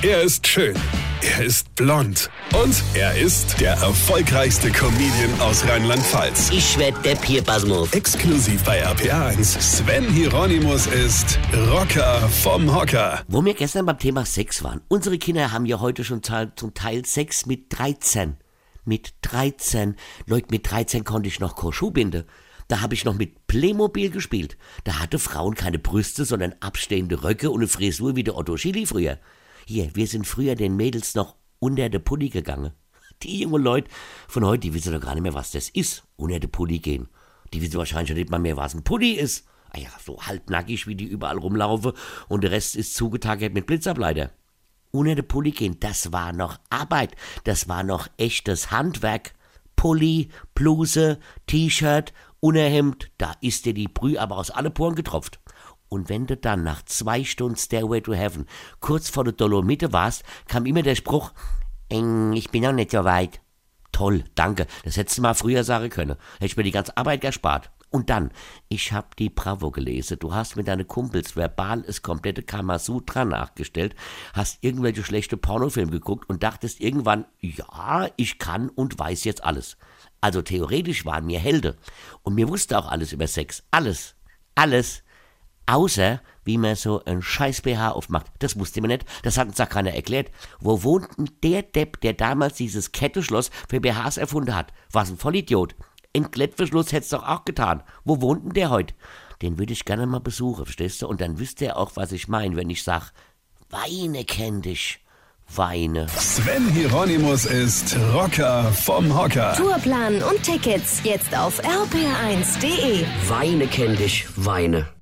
Er ist schön. Er ist blond. Und er ist der erfolgreichste Comedian aus Rheinland-Pfalz. Ich werd der Pierpasmus. Exklusiv bei RPA1. Sven Hieronymus ist Rocker vom Hocker. Wo wir gestern beim Thema Sex waren. Unsere Kinder haben ja heute schon zum Teil Sex mit 13. Mit 13. Leute, mit 13 konnte ich noch binden. Da habe ich noch mit Playmobil gespielt. Da hatte Frauen keine Brüste, sondern abstehende Röcke und eine Frisur wie der Otto Schilly früher. Hier, wir sind früher den Mädels noch unter der Pulli gegangen. Die jungen Leute von heute, die wissen doch gar nicht mehr, was das ist, unter der Pulli gehen. Die wissen wahrscheinlich schon nicht mal mehr, was ein Pulli ist. Ah ja, so halbnackig, wie die überall rumlaufen und der Rest ist zugetagert mit Blitzableiter. Unter der Pulli gehen, das war noch Arbeit, das war noch echtes Handwerk. Pulli, Bluse, T-Shirt, Unterhemd, da ist dir die Brühe aber aus alle Poren getropft. Und wenn du dann nach zwei Stunden Stairway to Heaven kurz vor der Dolomite warst, kam immer der Spruch, "Eng, ich bin noch nicht so weit. Toll, danke. Das hättest du mal früher sagen können. Hätte ich mir die ganze Arbeit gespart. Und dann, ich hab die Bravo gelesen. Du hast mit deinen Kumpels verbal das komplette Kamasutra nachgestellt, hast irgendwelche schlechte Pornofilme geguckt und dachtest irgendwann, ja, ich kann und weiß jetzt alles. Also theoretisch waren wir Helden. Und mir wusste auch alles über Sex. Alles. Alles. Außer, wie man so ein scheiß BH aufmacht. Das wusste man nicht. Das hat uns auch keiner erklärt. Wo wohnt denn der Depp, der damals dieses Kettenschloss für BHs erfunden hat? Was ein Vollidiot. Ein Klettverschluss hätt's doch auch getan. Wo wohnt denn der heute? Den würde ich gerne mal besuchen, verstehst du? Und dann wüsste er auch, was ich meine, wenn ich sag, Weine kenn dich. Weine. Sven Hieronymus ist Rocker vom Hocker. Tourplan und Tickets jetzt auf rpr1.de. Weine kenn dich. Weine.